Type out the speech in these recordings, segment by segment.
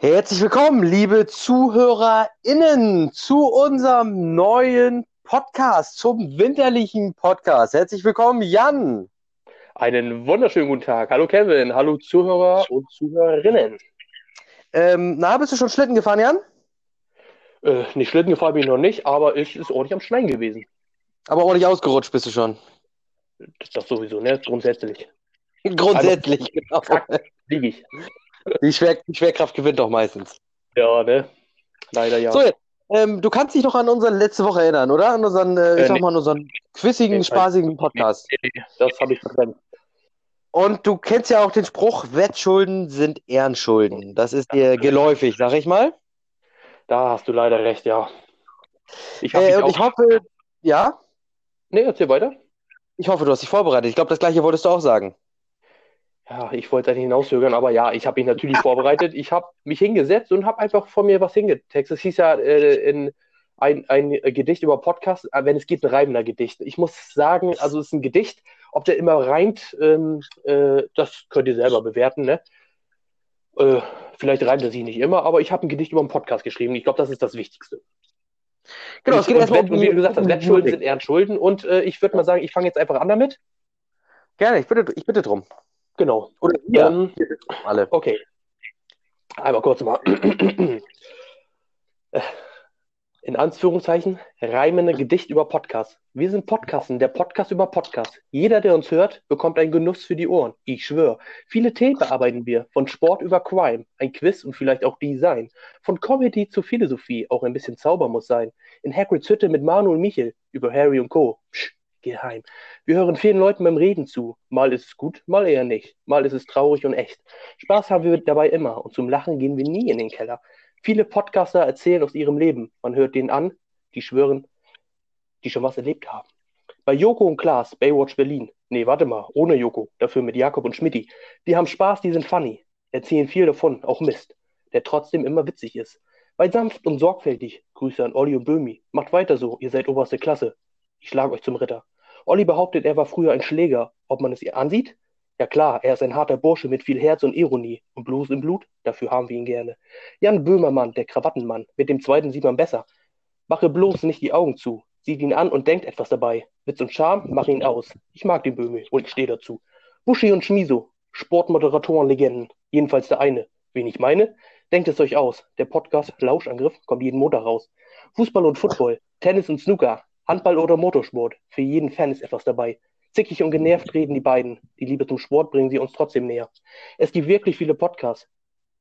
Herzlich willkommen, liebe ZuhörerInnen, zu unserem neuen Podcast, zum winterlichen Podcast. Herzlich willkommen, Jan. Einen wunderschönen guten Tag. Hallo Kevin, hallo Zuhörer und Zuhörerinnen. Ähm, na, bist du schon Schlitten gefahren, Jan? Äh, nicht Schlitten gefahren bin ich noch nicht, aber es ist ordentlich am Schneien gewesen. Aber ordentlich ausgerutscht bist du schon. Das, das sowieso, ne? Grundsätzlich. Grundsätzlich, genau. Lieg ich. Die, Schwer die Schwerkraft gewinnt doch meistens. Ja, ne? Leider ja. So, jetzt, ähm, du kannst dich noch an unsere letzte Woche erinnern, oder? An unseren, äh, ich Äh, sag nee. mal, an unseren quissigen, Nee, spaßigen Podcast. Nee, das habe ich verdrängt. Und du kennst ja auch den Spruch, Wettschulden sind Ehrenschulden. Das ist dir geläufig, sag ich mal. Da hast du leider recht, ja. Ich habe Äh, ich hoffe, ja, Nee, erzähl weiter. ich hoffe, du hast dich vorbereitet. Ich glaube, das gleiche wolltest du auch sagen. Ja, ich wollte eigentlich hinaushören, aber ja, ich habe mich natürlich vorbereitet. Ich habe mich hingesetzt und habe einfach von mir was hingetextet. Es hieß ja äh, in ein, ein Gedicht über Podcast, äh, wenn es geht, ein reimender Gedicht. Ich muss sagen, also es ist ein Gedicht, ob der immer reimt, ähm, äh, das könnt ihr selber bewerten, ne? Äh, vielleicht reimt er sich nicht immer, aber ich habe ein Gedicht über einen Podcast geschrieben. Ich glaube, das ist das Wichtigste. Genau, und, es geht erstmal und wie du gesagt hast, Wettschulden sind Ehrenschulden. Und äh, ich würde mal sagen, ich fange jetzt einfach an damit. Gerne, ich bitte, ich bitte drum. Genau. Oder wir Ähm, alle. Okay. Einmal kurz mal. In Anführungszeichen, reimende Gedicht über Podcast. Wir sind Podcasten, der Podcast über Podcast. Jeder, der uns hört, bekommt einen Genuss für die Ohren. Ich schwöre. Viele Themen bearbeiten wir. Von Sport über Crime, ein Quiz und vielleicht auch Design. Von Comedy zur Philosophie, auch ein bisschen Zauber muss sein. In Hagrids Hütte mit Manu und Michel, über Harry und Co. Psch, geheim. Wir hören vielen Leuten beim Reden zu. Mal ist es gut, mal eher nicht. Mal ist es traurig und echt. Spaß haben wir dabei immer und zum Lachen gehen wir nie in den Keller. Viele Podcaster erzählen aus ihrem Leben. Man hört denen an, die schwören, die schon was erlebt haben. Bei Joko und Klaas, Baywatch Berlin. Nee, warte mal, ohne Joko, dafür mit Jakob und Schmidti. Die haben Spaß, die sind funny. Erzählen viel davon, auch Mist, der trotzdem immer witzig ist. Bei sanft und sorgfältig, Grüße an Olli und Böhmi. Macht weiter so, ihr seid oberste Klasse. Ich schlage euch zum Ritter. Olli behauptet, er war früher ein Schläger. Ob man es ihr ansieht? Ja klar, er ist ein harter Bursche mit viel Herz und Ironie. Und Blues im Blut? Dafür haben wir ihn gerne. Jan Böhmermann, der Krawattenmann. Mit dem zweiten sieht man besser. Mache bloß nicht die Augen zu. Sieht ihn an und denkt etwas dabei. Witz und Charme, mach ihn aus. Ich mag den Böhmi und stehe dazu. Buschi und Schmiso, Sportmoderatoren-Legenden. Jedenfalls der eine. Wen ich meine? Denkt es euch aus. Der Podcast Lauschangriff kommt jeden Montag raus. Fußball und Football, Tennis und Snooker, Handball oder Motorsport. Für jeden Fan ist etwas dabei. Zickig und genervt reden die beiden. Die Liebe zum Sport bringen sie uns trotzdem näher. Es gibt wirklich viele Podcasts.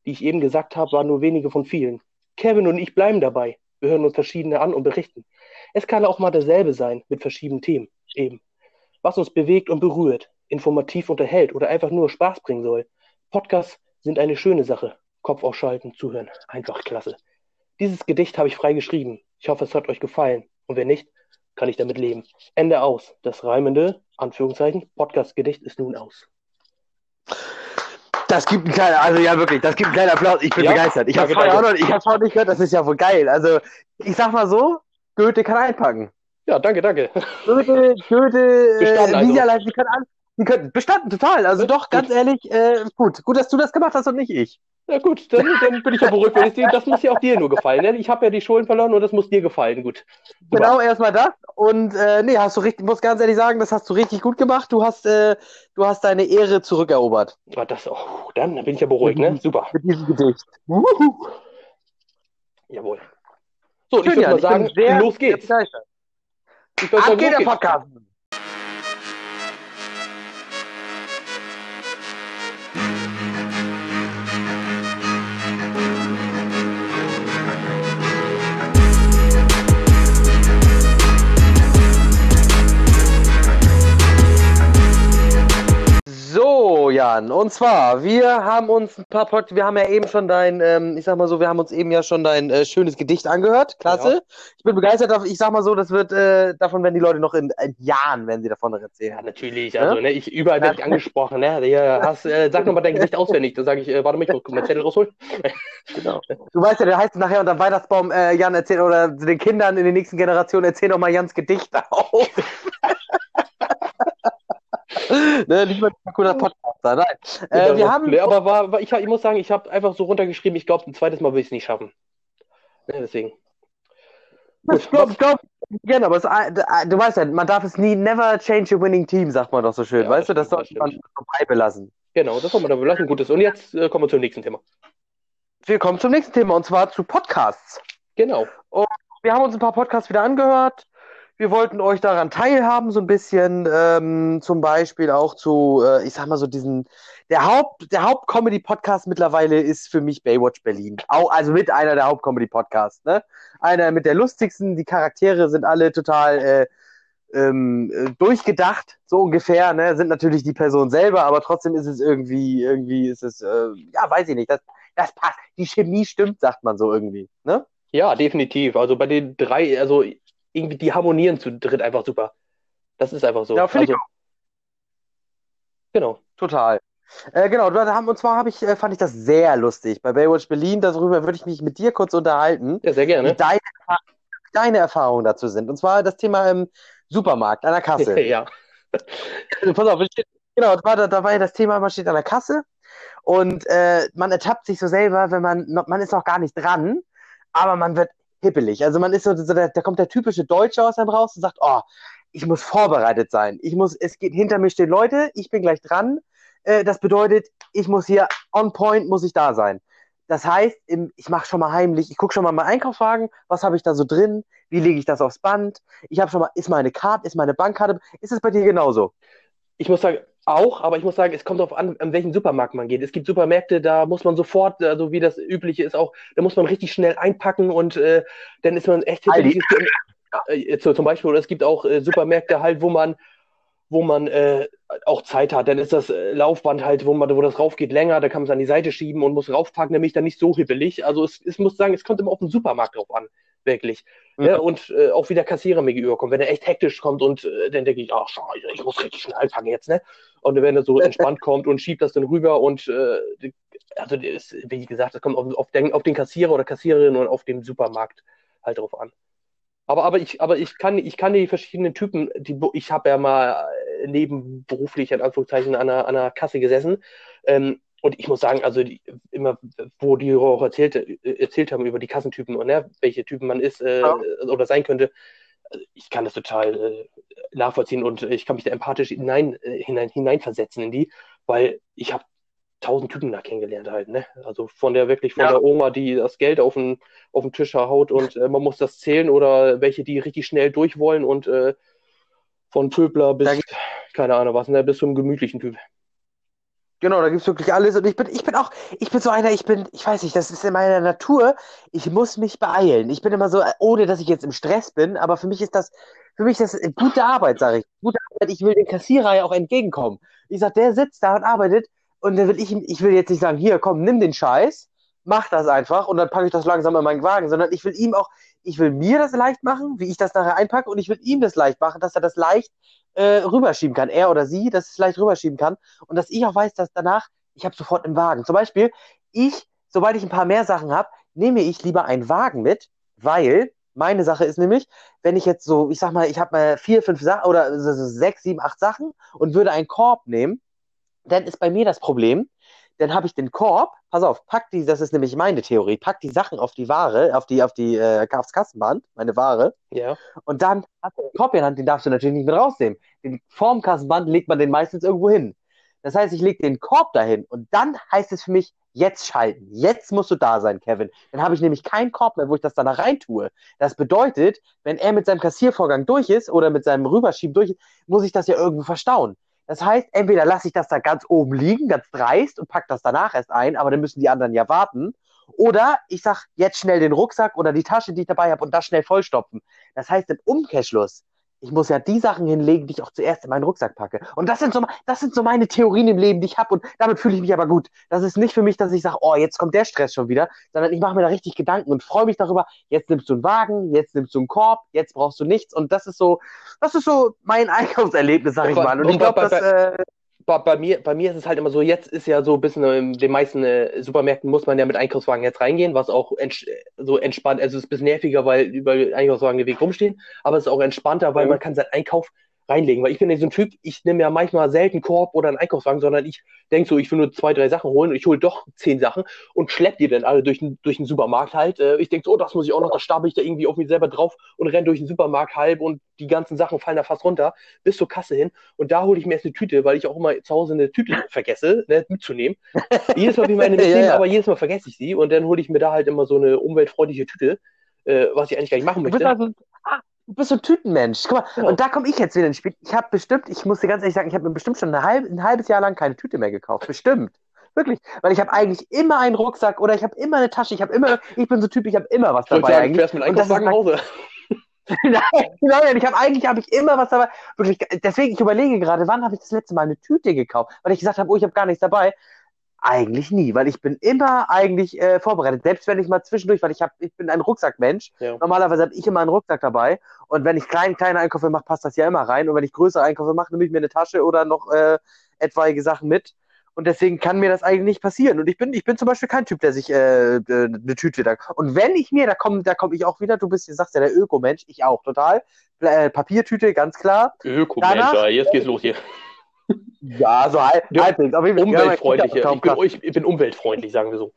Die ich eben gesagt habe, waren nur wenige von vielen. Kevin und ich bleiben dabei. Wir hören uns verschiedene an und berichten. Es kann auch mal dasselbe sein, mit verschiedenen Themen. Eben. Was uns bewegt und berührt, informativ unterhält oder einfach nur Spaß bringen soll. Podcasts sind eine schöne Sache. Kopf ausschalten, zuhören. Einfach klasse. Dieses Gedicht habe ich frei geschrieben. Ich hoffe, es hat euch gefallen. Und wenn nicht, kann ich damit leben. Ende aus. Das reimende, Anführungszeichen, Podcast-Gedicht ist nun aus. Das gibt einen kleinen, also ja wirklich, das gibt einen kleinen Applaus. Ich bin Ja, begeistert. Ich habe hab's vorher nicht gehört, das ist ja wohl geil. Also, ich sag mal so, Goethe kann einpacken. Ja, danke, danke. Goethe, Goethe, äh, also. Niederlande, die bestanden, total. Also Gut, doch, ganz ehrlich, äh, gut. Gut, dass du das gemacht hast und nicht ich. Ja gut, dann, dann bin ich ja beruhigt. Ich das muss ja auch dir nur gefallen. Ne? Ich habe ja die Schulen verloren und das muss dir gefallen. Gut. Super. Genau, erstmal das. Und äh, nee, hast du richtig, muss ganz ehrlich sagen, das hast du richtig gut gemacht. Du hast, äh, du hast deine Ehre zurückerobert. Ah, Das, oh, dann bin ich ja beruhigt, ne? Super. Mit diesem Gedicht. Jawohl. So, und ich Schön, würde Jan, mal sagen, los geht's. Ich Ab geht der. Podcast. Jan, und zwar, wir haben uns ein paar Pod wir haben ja eben schon dein, ähm, ich sag mal so, wir haben uns eben ja schon dein äh, schönes Gedicht angehört. Klasse. Ja. Ich bin begeistert, ich sag mal so, das wird, äh, davon werden die Leute noch in, in Jahren, wenn sie davon noch Ja, erzählen. natürlich. Also, ne, ich, überall werde ich angesprochen. Ne? Ja, hast, äh, sag nochmal dein Gesicht auswendig. Dann sage ich, äh, warte mal, ich muss meinen Zettel rausholen. Genau. Du weißt ja, der heißt nachher unter Weihnachtsbaum, äh, Jan erzählt, oder den Kindern in den nächsten Generationen erzähl doch mal Jans Gedicht auf. Ne, ein cooler Podcast. Podcaster. Nein. Äh, wir haben. Nee, aber war, war, ich, ich muss sagen, ich habe einfach so runtergeschrieben, ich glaube, ein zweites Mal will ich es nicht schaffen. Ja, deswegen. Ich glaube, glaub, gerne, aber es, äh, du weißt ja, man darf es nie, never change a winning team, sagt man doch so schön. Ja, weißt du, das sollte man vorbei belassen. Genau, das soll man da belassen. Gutes. Und jetzt äh, kommen wir zum nächsten Thema. Wir kommen zum nächsten Thema und zwar zu Podcasts. Genau. Und wir haben uns ein paar Podcasts wieder angehört. Wir wollten euch daran teilhaben, so ein bisschen, ähm, zum Beispiel auch zu, äh, ich sag mal so diesen, der Haupt, der Haupt-Comedy-Podcast mittlerweile ist für mich Baywatch Berlin. Auch, also mit einer der Haupt-Comedy-Podcasts, ne? Einer mit der lustigsten, die Charaktere sind alle total äh, ähm, äh, durchgedacht, so ungefähr, ne? Sind natürlich die Person selber, aber trotzdem ist es irgendwie, irgendwie ist es, äh, ja, weiß ich nicht, das, das passt. Die Chemie stimmt, sagt man so irgendwie, ne? Ja, definitiv. Also bei den drei, also irgendwie, die harmonieren zu dritt einfach super. Das ist einfach so. Ja, finde also, ich auch. Genau. Total. Äh, genau, und zwar ich, äh, fand ich das sehr lustig. Bei Baywatch Berlin, darüber würde ich mich mit dir kurz unterhalten. Ja, sehr gerne. Wie deine, deine Erfahrungen dazu sind. Und zwar das Thema im Supermarkt, an der Kasse. ja. Also, pass auf, genau, da war, da war ja das Thema, man steht an der Kasse und äh, man ertappt sich so selber, wenn man, noch, man ist noch gar nicht dran, aber man wird hippelig. Also man ist so, so da, da kommt der typische Deutsche aus einem raus und sagt, oh, ich muss vorbereitet sein. Ich muss, es geht, hinter mir stehen Leute, ich bin gleich dran. Äh, das bedeutet, ich muss hier on point, muss ich da sein. Das heißt, ich mache schon mal heimlich, ich gucke schon mal meinen Einkaufswagen, was habe ich da so drin, wie lege ich das aufs Band, ich habe schon mal, ist meine Karte, ist meine Bankkarte, ist es bei dir genauso? Ich muss sagen, auch, aber ich muss sagen, es kommt darauf an, an welchen Supermarkt man geht. Es gibt Supermärkte, da muss man sofort, also wie das übliche ist auch, da muss man richtig schnell einpacken und äh, dann ist man echt Aldi. Äh, zum Beispiel, oder es gibt auch äh, Supermärkte halt, wo man wo man äh, auch Zeit hat. Dann ist das äh, Laufband halt, wo man, wo das raufgeht, länger, da kann man es an die Seite schieben und muss raufpacken, nämlich dann nicht so hibbelig. Also es, es muss sagen, es kommt immer auf den Supermarkt drauf an, wirklich. Mhm. Ja, und äh, auch wie der Kassierer mir gegenüberkommt. Wenn er echt hektisch kommt und äh, dann denke ich, ach scheiße, ich muss richtig schnell einpacken jetzt, ne? Und wenn er so entspannt kommt und schiebt das dann rüber und äh, also ist, wie gesagt, das kommt auf, auf, den, auf den Kassierer oder Kassiererin und auf den Supermarkt halt drauf an. Aber, aber ich, aber ich kann, ich kann die verschiedenen Typen, die, ich habe ja mal nebenberuflich in Anführungszeichen an einer, an einer Kasse gesessen. Ähm, und ich muss sagen, also die, immer, wo die auch erzählt, erzählt haben über die Kassentypen und ne, welche Typen man ist äh, ja. oder sein könnte, also ich kann das total äh, nachvollziehen und ich kann mich da empathisch hinein, äh, hinein, hineinversetzen in die, weil ich habe tausend Typen da kennengelernt halt, ne? Also von der wirklich von ja. der Oma, die das Geld auf den, auf den Tisch haut und äh, man muss das zählen oder welche, die richtig schnell durch wollen und äh, von Pöbler bis, keine Ahnung was, ne, bis zum gemütlichen Typ. Genau, da gibt es wirklich alles. Und ich bin, ich bin auch, ich bin so einer, ich bin, ich weiß nicht, das ist in meiner Natur, ich muss mich beeilen. Ich bin immer so, ohne dass ich jetzt im Stress bin, aber für mich ist das, für mich ist das gute Arbeit, sage ich. Gute Arbeit, ich will dem Kassierer ja auch entgegenkommen. Ich sag, der sitzt da und arbeitet und dann will ich ihm, ich will jetzt nicht sagen, hier, komm, nimm den Scheiß, mach das einfach und dann packe ich das langsam in meinen Wagen, sondern ich will ihm auch, ich will mir das leicht machen, wie ich das nachher einpacke und ich will ihm das leicht machen, dass er das leicht äh, rüberschieben kann, er oder sie, dass es leicht rüberschieben kann und dass ich auch weiß, dass danach, ich habe sofort einen Wagen. Zum Beispiel, ich, sobald ich ein paar mehr Sachen habe, nehme ich lieber einen Wagen mit, weil meine Sache ist nämlich, wenn ich jetzt so, ich sag mal, ich habe mal vier, fünf Sachen oder so sechs, sieben, acht Sachen und würde einen Korb nehmen, dann ist bei mir das Problem, dann habe ich den Korb, pass auf, pack die, das ist nämlich meine Theorie, pack die Sachen auf die Ware, auf die, auf die, äh, aufs Kassenband, meine Ware. Ja. Und dann hast du den Korb in der Hand, den darfst du natürlich nicht mit rausnehmen. Den, vorm Kassenband legt man den meistens irgendwo hin. Das heißt, ich lege den Korb dahin und dann heißt es für mich, jetzt schalten. Jetzt musst du da sein, Kevin. Dann habe ich nämlich keinen Korb mehr, wo ich das dann da rein tue. Das bedeutet, wenn er mit seinem Kassiervorgang durch ist oder mit seinem Rüberschieben durch ist, muss ich das ja irgendwo verstauen. Das heißt, entweder lasse ich das da ganz oben liegen, ganz dreist und pack das danach erst ein, aber dann müssen die anderen ja warten. Oder ich sag jetzt schnell den Rucksack oder die Tasche, die ich dabei habe, und das schnell vollstopfen. Das heißt, im Umkehrschluss ich muss ja die Sachen hinlegen, die ich auch zuerst in meinen Rucksack packe. Und das sind so, das sind so meine Theorien im Leben, die ich habe. Und damit fühle ich mich aber gut. Das ist nicht für mich, dass ich sage, oh, jetzt kommt der Stress schon wieder, sondern ich mache mir da richtig Gedanken und freue mich darüber. Jetzt nimmst du einen Wagen, jetzt nimmst du einen Korb, jetzt brauchst du nichts. Und das ist so, das ist so mein Einkaufserlebnis, sag ich mal. Und ich glaube, dass äh, bei, bei, mir, bei mir ist es halt immer so, jetzt ist ja so ein bisschen in den meisten äh, Supermärkten muss man ja mit Einkaufswagen jetzt reingehen, was auch ents so entspannt, also es ist ein bisschen nerviger, weil über Einkaufswagen den Weg rumstehen, aber es ist auch entspannter, weil mhm. man kann seinen Einkauf reinlegen. Weil ich bin ja so ein Typ, ich nehme ja manchmal selten Korb oder einen Einkaufswagen, sondern ich denke so, ich will nur zwei, drei Sachen holen und ich hole doch zehn Sachen und schlepp die dann alle durch, den, durch den Supermarkt halt. Äh, ich denke so, oh, das muss ich auch noch, da stapel ich da irgendwie auf mich selber drauf und renne durch den Supermarkt halb und die ganzen Sachen fallen da fast runter bis zur Kasse hin. Und da hole ich mir erst eine Tüte, weil ich auch immer zu Hause eine Tüte vergesse, ne, mitzunehmen. jedes Mal will ich meine mitnehmen, ja, ja. aber jedes Mal vergesse ich sie und dann hole ich mir da halt immer so eine umweltfreundliche Tüte, äh, was ich eigentlich gar nicht machen möchte. Also, du bist so ein Tütenmensch. Guck mal, genau. und da komme ich jetzt wieder ins Spiel. Ich habe bestimmt, ich muss dir ganz ehrlich sagen, ich habe mir bestimmt schon halb, ein halbes Jahr lang keine Tüte mehr gekauft. Bestimmt. Wirklich. Weil ich habe eigentlich immer einen Rucksack oder ich habe immer eine Tasche. Ich habe immer, ich bin so Typ, ich habe immer was dabei. Sagen, eigentlich. Du fährst mit Einkaufswagen nach Hause. nein, nein, ich habe eigentlich habe ich immer was dabei. Wirklich, deswegen, ich überlege gerade, wann habe ich das letzte Mal eine Tüte gekauft? Weil ich gesagt habe, oh, ich habe gar nichts dabei. Eigentlich nie, weil ich bin immer eigentlich äh, vorbereitet. Selbst wenn ich mal zwischendurch, weil ich habe, ich bin ein Rucksackmensch. Ja. Normalerweise habe ich immer einen Rucksack dabei. Und wenn ich kleine, kleine Einkäufe mache, passt das ja immer rein. Und wenn ich größere Einkäufe mache, nehme ich mir eine Tasche oder noch äh, etwaige Sachen mit. Und deswegen kann mir das eigentlich nicht passieren. Und ich bin, ich bin zum Beispiel kein Typ, der sich äh, äh eine Tüte da. Und wenn ich mir, da komme da komm ich auch wieder, du bist, du sagst ja der Ökomensch, ich auch total. Äh, Papiertüte, ganz klar. Ökomensch, ja, jetzt geht's los hier. Ja, so halb, halbwegs. Umweltfreundlich. Ich bin, ich, ich bin umweltfreundlich, sagen wir so.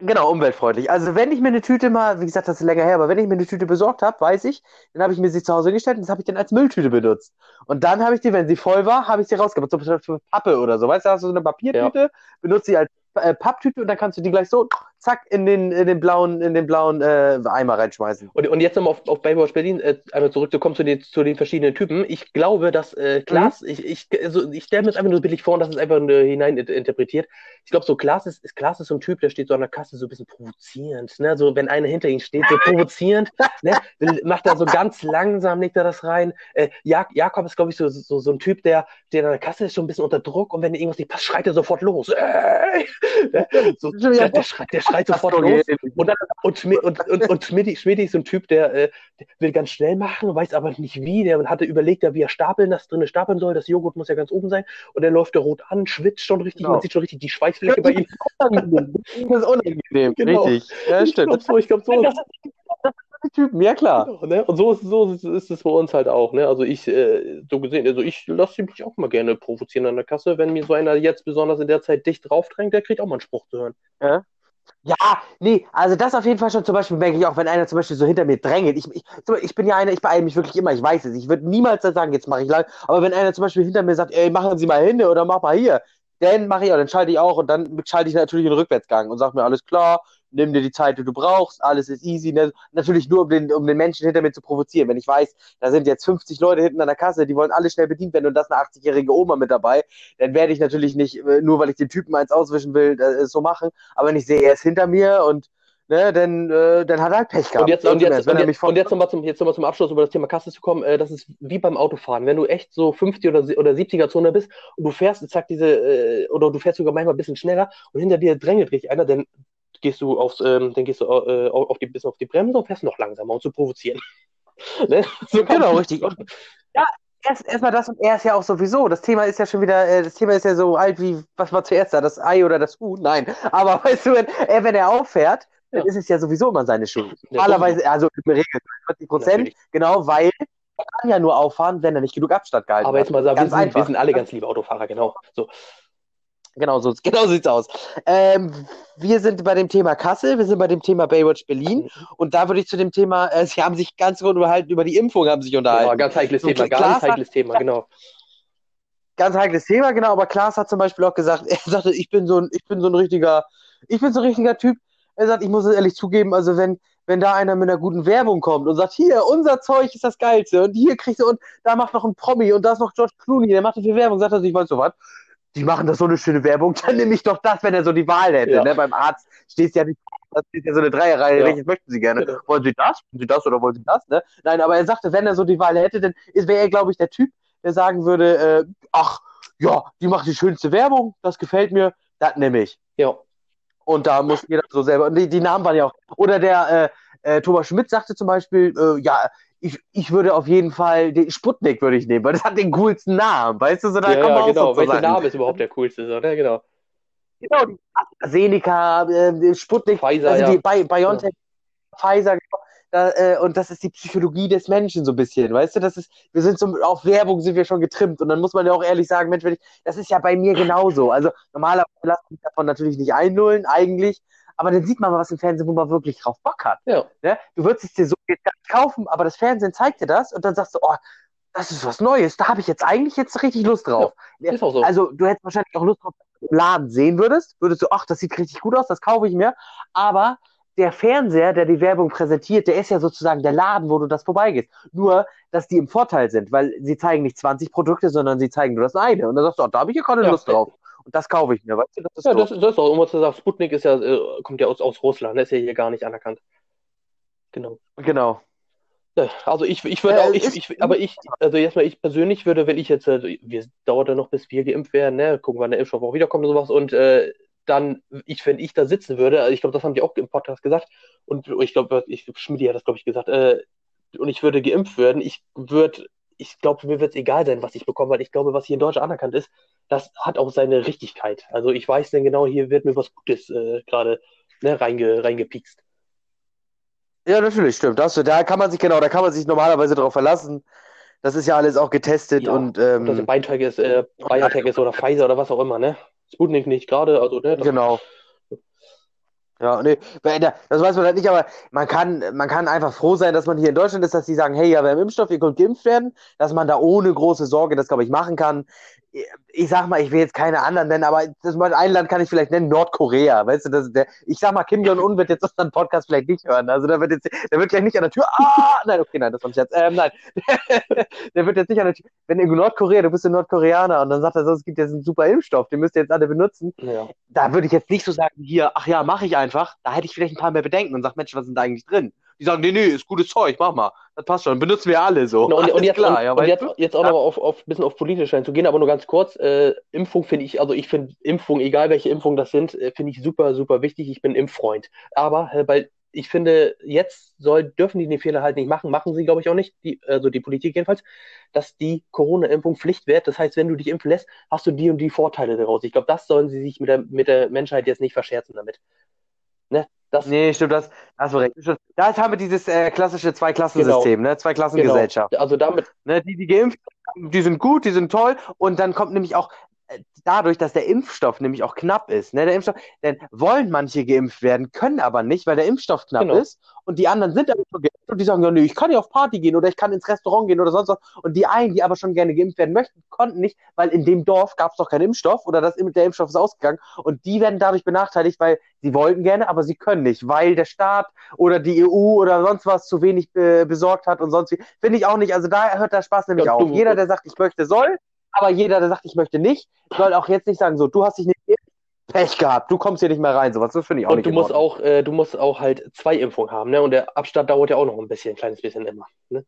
Genau, umweltfreundlich. Also wenn ich mir eine Tüte mal, wie gesagt, das ist länger her, aber wenn ich mir eine Tüte besorgt habe, weiß ich, dann habe ich mir sie zu Hause gestellt und das habe ich dann als Mülltüte benutzt. Und dann habe ich die, wenn sie voll war, habe ich sie rausgemacht, zum Beispiel für Pappe oder so. Weißt du, hast du so eine Papiertüte, ja. benutzt sie als äh, Papptüte und dann kannst du die gleich so zack in den, in den blauen, in den blauen äh, Eimer reinschmeißen. Und, und jetzt nochmal auf, auf Baywatch Berlin äh, einmal zurückzukommen zu den, zu den verschiedenen Typen. Ich glaube, dass äh, Klaas, mhm. ich, ich, also, ich stelle mir das einfach nur billig vor und das ist einfach nur hinein interpretiert. Ich glaube, so Klaas ist, ist, Klaas ist so ein Typ, der steht so an der Kasse so ein bisschen provozierend. Ne? So, wenn einer hinter ihm steht, so provozierend, ne? Macht er so ganz langsam, legt er das rein. Äh, Jak Jakob ist, glaube ich, so, so, so ein Typ, der, der an der Kasse ist schon ein bisschen unter Druck und wenn irgendwas nicht passt, schreit er sofort los. Äh, so, der, der, schreit, der schreit sofort los. Und, und, und, und, und Schmidti, Schmidti ist so ein Typ, der, äh, will ganz schnell machen, weiß aber nicht wie. Der hatte überlegt, wie er stapeln, das drinne stapeln soll. Das Joghurt muss ja ganz oben sein. Und dann läuft der rot an, schwitzt schon richtig. Genau. Man sieht schon richtig die Schweißflecke bei ihm. Das ist unangenehm, genau. richtig. Ja, stimmt. Ich glaube so, ich glaube so. Typen, ja klar. Genau, ne? Und so ist, so ist es bei uns halt auch. Ne? Also ich, äh, so gesehen, also ich lasse mich auch mal gerne provozieren an der Kasse. Wenn mir so einer jetzt besonders in der Zeit dicht drauf drängt, der kriegt auch mal einen Spruch zu hören. Ja? Ja, nee, also das auf jeden Fall schon zum Beispiel merke ich auch, wenn einer zum Beispiel so hinter mir drängelt. Ich, ich, ich bin ja einer, ich beeile mich wirklich immer, ich weiß es. Ich würde niemals sagen, jetzt mache ich lang. Aber wenn einer zum Beispiel hinter mir sagt, ey, machen Sie mal hin oder mach mal hier, dann mache ich auch, dann schalte ich auch und dann schalte ich natürlich den Rückwärtsgang und sage mir, alles klar, nimm dir die Zeit, die du brauchst, alles ist easy. Ne? Natürlich nur, um den, um den Menschen hinter mir zu provozieren. Wenn ich weiß, da sind jetzt 50 Leute hinten an der Kasse, die wollen alle schnell bedient werden und da ist eine 80-jährige Oma mit dabei, dann werde ich natürlich nicht, äh, nur weil ich den Typen eins auswischen will, äh, so machen. Aber wenn ich sehe, er ist hinter mir und ne, dann, äh, dann hat er halt Pech gehabt. Und jetzt, und jetzt, und jetzt, und jetzt nochmal zum, jetzt noch zum Abschluss über das Thema Kasse zu kommen. Äh, das ist wie beim Autofahren. Wenn du echt so 50 oder, oder 70er Zone bist und du fährst, zack, diese, äh, oder du fährst sogar manchmal ein bisschen schneller und hinter dir drängelt richtig einer, dann gehst du aufs, ähm, dann gehst du äh, auf die, bis auf die Bremse und fährst noch langsamer, um zu provozieren. ne? So genau, richtig. Und, ja, erst erstmal das und er ist ja auch sowieso. Das Thema ist ja schon wieder, äh, das Thema ist ja so alt wie, was war zuerst da, das Ei oder das Huhn? Nein. Aber weißt du, wenn er, wenn er auffährt, dann ja. ist es ja sowieso immer seine Schuld. Normalerweise, also im Regel 40 Prozent, genau, weil er kann ja nur auffahren, wenn er nicht genug Abstand gehalten hat. Aber jetzt mal sagen, wir sind, wir sind alle ganz liebe Autofahrer, genau. So. Genau so genau sieht's aus. Ähm, wir sind bei dem Thema Kassel, wir sind bei dem Thema Baywatch Berlin und da würde ich zu dem Thema, äh, sie haben sich ganz gut unterhalten, über die Impfung haben sich unterhalten. Genau, ganz heikles so, Thema, ganz heikles Thema, genau. Ganz heikles Thema, genau, aber Klaas hat zum Beispiel auch gesagt, er sagte, ich bin so ein, ich bin so ein richtiger, ich bin so ein richtiger Typ. Er sagt, ich muss es ehrlich zugeben, also wenn, wenn da einer mit einer guten Werbung kommt und sagt, hier, unser Zeug ist das Geilste und hier kriegst du und da macht noch ein Promi und da ist noch George Clooney, der macht so viel Werbung, sagt er sich, weißt du was, die machen da so eine schöne Werbung, dann nehme ich doch das, wenn er so die Wahl hätte. Ja. Ne? Beim Arzt steht ja nicht, das ist ja so eine Dreierreihe, ja. welches möchten Sie gerne? Ja. Wollen Sie das? Wollen Sie das oder wollen Sie das? Ne? Nein, aber er sagte, wenn er so die Wahl hätte, dann wäre er, glaube ich, der Typ, der sagen würde, äh, ach, ja, die macht die schönste Werbung, das gefällt mir, das nehme ich. Ja. Und da muss jeder so selber, und die, die Namen waren ja auch, oder der, äh, äh, Thomas Schmidt sagte zum Beispiel, äh, ja, ich, ich würde auf jeden Fall den Sputnik würde ich nehmen, weil das hat den coolsten Namen, weißt du, so da ja, kommen ja, genau. Welcher Name ist überhaupt der coolste, so, ne? Genau. Genau, die AstraZeneca, äh, Sputnik, Pfizer, also ja. die Bi BioNTech, ja. Pfizer, genau. Da, äh, und das ist die Psychologie des Menschen so ein bisschen, weißt du? Das ist, wir sind so, auf Werbung sind wir schon getrimmt und dann muss man ja auch ehrlich sagen, Mensch, wenn ich, das ist ja bei mir genauso. Also normalerweise lasse ich mich davon natürlich nicht einlullen, eigentlich, aber dann sieht man mal was im Fernsehen, wo man wirklich drauf Bock hat. Ja. Ne? Du würdest es dir so jetzt gar nicht kaufen, aber das Fernsehen zeigt dir das und dann sagst du, oh, das ist was Neues, da habe ich jetzt eigentlich jetzt richtig Lust drauf. Ist auch so. Also du hättest wahrscheinlich auch Lust drauf, im Laden sehen würdest, würdest du, ach, das sieht richtig gut aus, das kaufe ich mir. Aber der Fernseher, der die Werbung präsentiert, der ist ja sozusagen der Laden, wo du das vorbeigehst. Nur, dass die im Vorteil sind, weil sie zeigen nicht 20 Produkte, sondern sie zeigen nur das eine. Und dann sagst du, oh, da habe ich ja keine Ja. Lust drauf. Und das kaufe ich mir, weißt du? Das ist Ja, das, das ist auch immer zu sagen, Sputnik ist ja, äh, kommt ja aus, aus Russland, der ist ja hier gar nicht anerkannt. Genau. Genau. Also ich, ich würde auch, ich, ich, aber ich, also jetzt mal ich persönlich würde, wenn ich jetzt, äh, wir dauert ja noch, bis wir geimpft werden, ne, gucken, wann der Impfstoff auch wiederkommt und sowas und äh, dann, ich, wenn ich da sitzen würde, also ich glaube, das haben die auch im Podcast gesagt und ich glaube, ich, Schmidt hat das, glaube ich, gesagt, äh, und ich würde geimpft werden, ich würde, ich glaube, mir wird es egal sein, was ich bekomme, weil ich glaube, was hier in Deutschland anerkannt ist, das hat auch seine Richtigkeit. Also ich weiß denn genau, hier wird mir was Gutes äh, gerade ne, reinge, reingepikst. Ja, natürlich, stimmt. Das, da kann man sich, genau, da kann man sich normalerweise drauf verlassen. Das ist ja alles auch getestet Ja, und ähm, BioNTech ist, äh, BioNTech ist oder Pfizer oder was auch immer, ne? Sputnik nicht gerade, also ne, das, Genau. Ja, nee, das weiß man halt nicht, aber man kann, man kann einfach froh sein, dass man hier in Deutschland ist, dass die sagen, hey, ja, wir haben Impfstoff, ihr könnt geimpft werden, dass man da ohne große Sorge das, glaube ich, machen kann. Ich sag mal, ich will jetzt keine anderen nennen, aber das mal ein Land kann ich vielleicht nennen, Nordkorea, weißt du, das, der, ich sag mal, Kim Jong-un wird jetzt unseren Podcast vielleicht nicht hören, also da wird jetzt, der wird gleich nicht an der Tür, ah, nein, okay, nein, das war nicht jetzt, ähm, nein, der wird jetzt nicht an der Tür, wenn in Nordkorea, du bist ein Nordkoreaner und dann sagt er so, es gibt jetzt einen super Impfstoff, den müsst ihr jetzt alle benutzen, ja. da würde ich jetzt nicht so sagen, hier, ach ja, mache ich einfach. Da hätte ich vielleicht ein paar mehr Bedenken und sag, Mensch, was sind da eigentlich drin? Die sagen, nee, nee, ist gutes Zeug, mach mal. Das passt schon, benutzen wir alle so. Und, und, jetzt, klar, und, ja, und jetzt, jetzt auch Ja. noch mal auf, auf, bisschen auf politisch einzugehen, aber nur ganz kurz. Äh, Impfung finde ich, also ich finde Impfung, egal welche Impfung das sind, äh, finde ich super, super wichtig. Ich bin Impffreund. Aber äh, weil ich finde, jetzt soll, dürfen die den Fehler halt nicht machen, machen sie, glaube ich, auch nicht, die, also die Politik jedenfalls, dass die Corona-Impfung Pflicht wird. Das heißt, wenn du dich impfen lässt, hast du die und die Vorteile daraus. Ich glaube, das sollen sie sich mit der, mit der Menschheit jetzt nicht verscherzen damit. Ne? Das, Nee, stimmt, das hast du recht. Da haben wir dieses äh, klassische Zweiklassensystem, ne? genau. Zweiklassengesellschaft. Also damit, Ne? Die, die geimpft die sind gut, die sind toll. Und dann kommt nämlich auch äh, dadurch, dass der Impfstoff nämlich auch knapp ist, ne? Der Impfstoff, denn wollen manche geimpft werden, können aber nicht, weil der Impfstoff knapp Genau. ist. Und die anderen sind aber schon geimpft und die sagen, ja, nee, ich kann ja auf Party gehen oder ich kann ins Restaurant gehen oder sonst was. Und die einen, die aber schon gerne geimpft werden möchten, konnten nicht, weil in dem Dorf gab es doch keinen Impfstoff oder das, der Impfstoff ist ausgegangen. Und die werden dadurch benachteiligt, weil sie wollten gerne, aber sie können nicht, weil der Staat oder die EU oder sonst was zu wenig be besorgt hat und sonst wie. Finde ich auch nicht. Also da hört der Spaß nämlich Ja, auf. Jeder, der sagt, ich möchte, soll, aber jeder, der sagt, ich möchte nicht, soll auch jetzt nicht sagen, so, du hast dich nicht geimpft, Pech gehabt, du kommst hier nicht mehr rein. Sowas, das finde ich auch Und nicht du in musst auch, äh, du musst auch halt zwei Impfungen haben, ne? Und der Abstand dauert ja auch noch ein bisschen, ein kleines bisschen immer. Ne?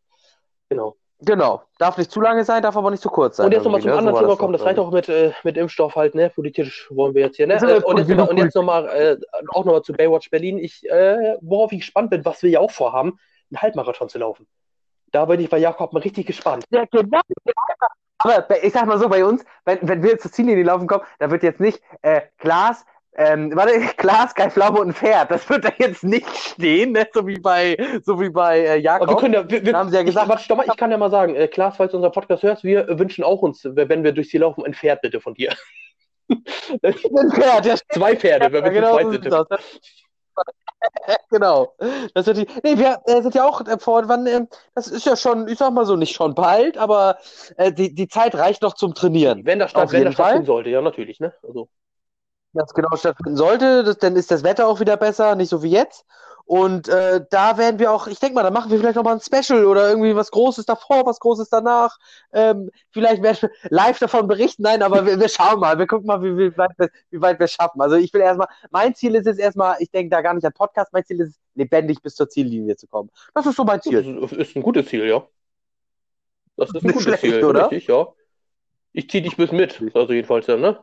Genau. Genau. Darf nicht zu lange sein, darf aber nicht zu kurz sein. Und jetzt nochmal zum ne? anderen So Thema das kommen, das reicht auch mit, äh, mit Impfstoff halt, ne? Politisch wollen wir jetzt hier, ne? Jetzt Äh, und jetzt und jetzt nochmal, äh, auch nochmal zu Baywatch Berlin. Ich, äh, worauf ich gespannt bin, was wir ja auch vorhaben, einen Halbmarathon zu laufen. Da bin ich bei Jakob mal richtig gespannt. Ja, genau. Aber ich sag mal so, bei uns, wenn, wenn wir zur Ziellinie laufen kommen, da wird jetzt nicht äh, Glas, ähm, warte, Glas, Kai Pflaume und ein Pferd. Das wird da jetzt nicht stehen, ne? so wie bei, so wie bei äh, Jakob. Aber wir können ja, wir, wir, Da haben sie ja gesagt- ich, warte, stopp mal, ich kann ja mal sagen, äh, Klaas, falls du unseren Podcast hörst, wir wünschen auch uns, wenn wir durchs Ziel laufen, ein Pferd bitte von dir. ein Pferd, ja, Zwei Pferde, wenn wir Ja, zu genau, zweit sind. genau. Das wird die, nee, wir äh, sind ja auch äh, vor, wann, äh, das ist ja schon, ich sag mal so, nicht schon bald, aber äh, die, die Zeit reicht noch zum Trainieren. Wenn das, statt, wenn das stattfinden sollte, ja, natürlich, ne? Also, das genau stattfinden sollte, das, dann ist das Wetter auch wieder besser, nicht so wie jetzt. Und äh, da werden wir auch, ich denke mal, da machen wir vielleicht nochmal ein Special oder irgendwie was Großes davor, was Großes danach. Ähm, vielleicht werden wir live davon berichten, nein, aber wir, wir schauen mal, wir gucken mal, wie, wie, weit wir, wie weit wir schaffen. Also ich will erstmal, mein Ziel ist es erstmal, ich denke da gar nicht an Podcast, mein Ziel ist es, lebendig bis zur Ziellinie zu kommen. Das ist so mein das Ziel. ist, ist ein gutes Ziel, ja. Das ist ein gutes schlecht, Ziel, oder? richtig, ja. Ich zieh dich bis mit, also jedenfalls, ja, ne?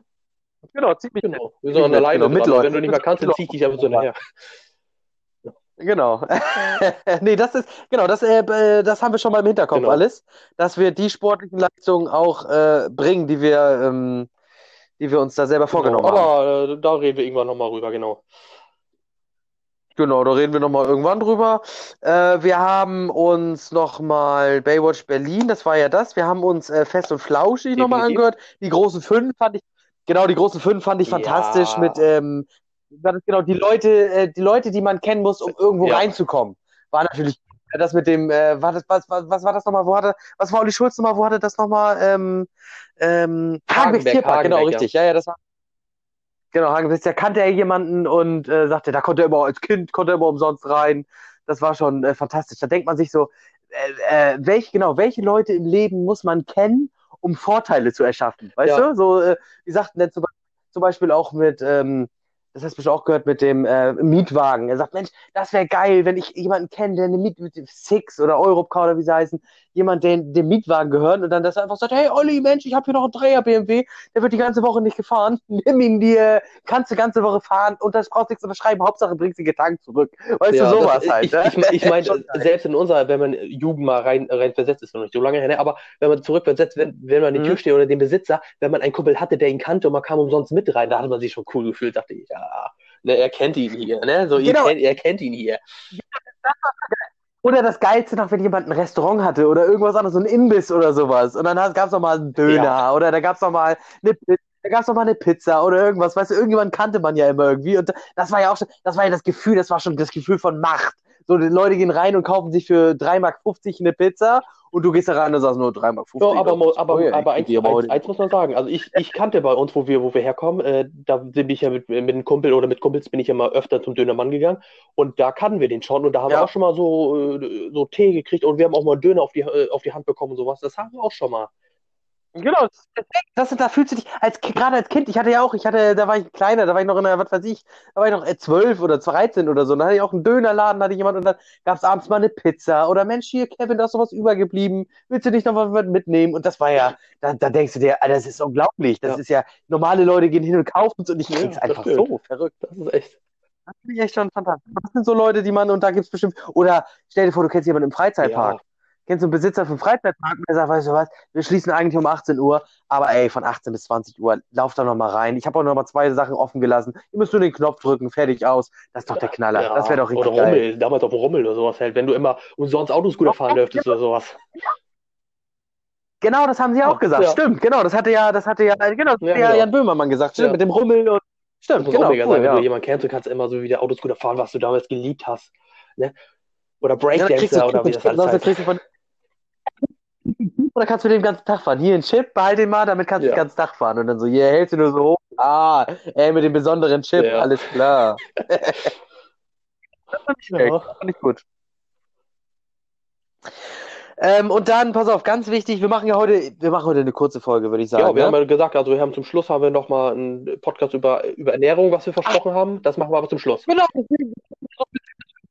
Genau, ziemlich Genau. Wir Zieh sind an mich der mit, Leine genau, dran. Wenn du nicht mehr kannst, dann zieh ich dich einfach so nachher. Genau. nee, das ist, genau, das, äh, äh, das haben wir schon mal im Hinterkopf Genau. alles, dass wir die sportlichen Leistungen auch äh, bringen, die wir, ähm, die wir uns da selber vorgenommen genau. haben. Aber äh, da reden wir irgendwann nochmal rüber, genau. Genau, da reden wir nochmal irgendwann drüber. Äh, wir haben uns nochmal Baywatch Berlin, das war ja das. Wir haben uns äh, Fest und Flauschig nochmal angehört. Die großen fünf fand ich, genau, die großen fünf fand ich fantastisch Ja. mit, ähm, das ist genau, die Leute, äh, die Leute, die man kennen muss, um irgendwo Ja. reinzukommen. War natürlich das mit dem, äh, war das, was, was, was war das nochmal? Wo hatte, was war Olli Schulz nochmal? Wo hatte das nochmal? Ähm, ähm, Hagenbecks Hagenbeck, Tierpark, genau, Hagenbeck, richtig. Ja, ja, das war. Genau, Hagenbecks, da kannte er jemanden und äh, sagte, da konnte er immer als Kind, konnte er immer umsonst rein. Das war schon äh, fantastisch. Da denkt man sich so, äh, äh, welche, genau, welche Leute im Leben muss man kennen, um Vorteile zu erschaffen? Weißt Ja. du? So, äh, wie sagten denn zum, zum Beispiel auch mit, ähm, das hast du auch gehört mit dem äh, Mietwagen. Er sagt, Mensch, das wäre geil, wenn ich jemanden kenne, der eine Miet mit Six oder Europcar oder wie sie heißen, jemand, der dem Mietwagen gehört und dann das einfach sagt, hey Olli, Mensch, ich habe hier noch einen Dreier BMW, der wird die ganze Woche nicht gefahren, nimm ihn dir, kannst du ganze Woche fahren und das brauchst du nichts überschreiben, Hauptsache bringst du getankt zurück. Weißt Ja, du, sowas das, halt. ich, ne? ich, ich meine, selbst in unserer, wenn man Jugend mal rein, rein versetzt, ist noch nicht so lange her, ne? aber wenn man zurückversetzt, wenn, wenn man den Mhm. Türsteher oder den Besitzer, wenn man einen Kumpel hatte, der ihn kannte und man kam umsonst mit rein, da hat man sich schon cool gefühlt, dachte ich, ja, ne, er kennt ihn hier, ne, so, Genau. ihr kennt, er kennt ihn hier. Oder das Geilste noch, wenn jemand ein Restaurant hatte oder irgendwas anderes, so ein Imbiss oder sowas. Und dann gab es noch mal einen Döner Ja. oder da gab es noch mal eine Pizza. Da gab es noch mal eine Pizza oder irgendwas, weißt du, irgendjemand kannte man ja immer irgendwie. Und das war ja auch schon, das war ja das Gefühl, das war schon das Gefühl von Macht. So, die Leute gehen rein und kaufen sich für 3,50 Mark eine Pizza und du gehst da rein und sagst nur 3,50 Mark. Ja, aber, aber, Oh ja, aber ich eins, aber eins, eins muss man sagen, also ich, ich kannte bei uns, wo wir, wo wir herkommen, äh, da bin ich ja mit, mit einem Kumpel oder mit Kumpels bin ich ja mal öfter zum Dönermann gegangen und da kannten wir den schon und da haben wir Ja. auch schon mal so, äh, so Tee gekriegt und wir haben auch mal Döner auf die, äh, auf die Hand bekommen und sowas, das haben wir auch schon mal. Genau, das, das, da fühlst du dich, als, gerade als Kind, ich hatte ja auch, ich hatte, da war ich kleiner, da war ich noch in der, was weiß ich, da war ich noch äh, 12 oder 13 oder so, da hatte ich auch einen Dönerladen, da hatte ich jemand und dann gab es abends mal eine Pizza oder Mensch, hier, Kevin, da ist noch was übergeblieben, willst du nicht noch was mitnehmen? Und das war ja, da, da denkst du dir, Alter, das ist unglaublich, das Ja. ist ja, normale Leute gehen hin und kaufen es und ich Ja, krieg's das einfach stimmt. so, verrückt. Das ist echt. Das finde ich echt schon fantastisch. Das sind so Leute, die man, und da gibt's bestimmt, oder stell dir vor, du kennst jemanden im Freizeitpark. Ja. Kennst du einen Besitzer vom Freizeitpark, der sagt, weißt du was, wir schließen eigentlich um 18 Uhr, aber ey, von 18 bis 20 Uhr, lauf da noch mal rein. Ich habe auch noch mal zwei Sachen offen gelassen. Ihr müsst nur den Knopf drücken, fertig aus. Das ist doch der Knaller. Ja, Das wäre doch richtig oder geil. Rummel, damals auf Rummel oder sowas halt, wenn du immer umsonst Autoscooter fahren dürftest oder sowas. Genau, das haben sie auch gesagt. ja. Stimmt, genau. Das hatte ja, das hatte ja, genau, das Ja, hatte ja genau. Jan Böhmermann gesagt. Stimmt, mit dem Rummel und. Das Stimmt, muss genau. Cool, sein, wenn du jemanden kennst, du kannst immer so wieder Autoscooter fahren, was du damals geliebt hast. Ne? Oder Breakdancer oder wie das alles heißt. Oder kannst du den ganzen Tag fahren? Hier ein Chip, behalt den mal, damit kannst du Ja. den ganzen Tag fahren. Und dann so, hier hältst du nur so hoch. Ah, ey, mit dem besonderen Chip, Ja. alles klar. das fand ich. Das fand ich gut. Ähm, und dann, pass auf, ganz wichtig, wir machen ja heute, wir machen heute eine kurze Folge, würde ich sagen. Ja, wir ne? haben ja gesagt, also wir haben zum Schluss haben wir noch mal einen Podcast über, über Ernährung, was wir versprochen haben. Das machen wir aber zum Schluss. Genau.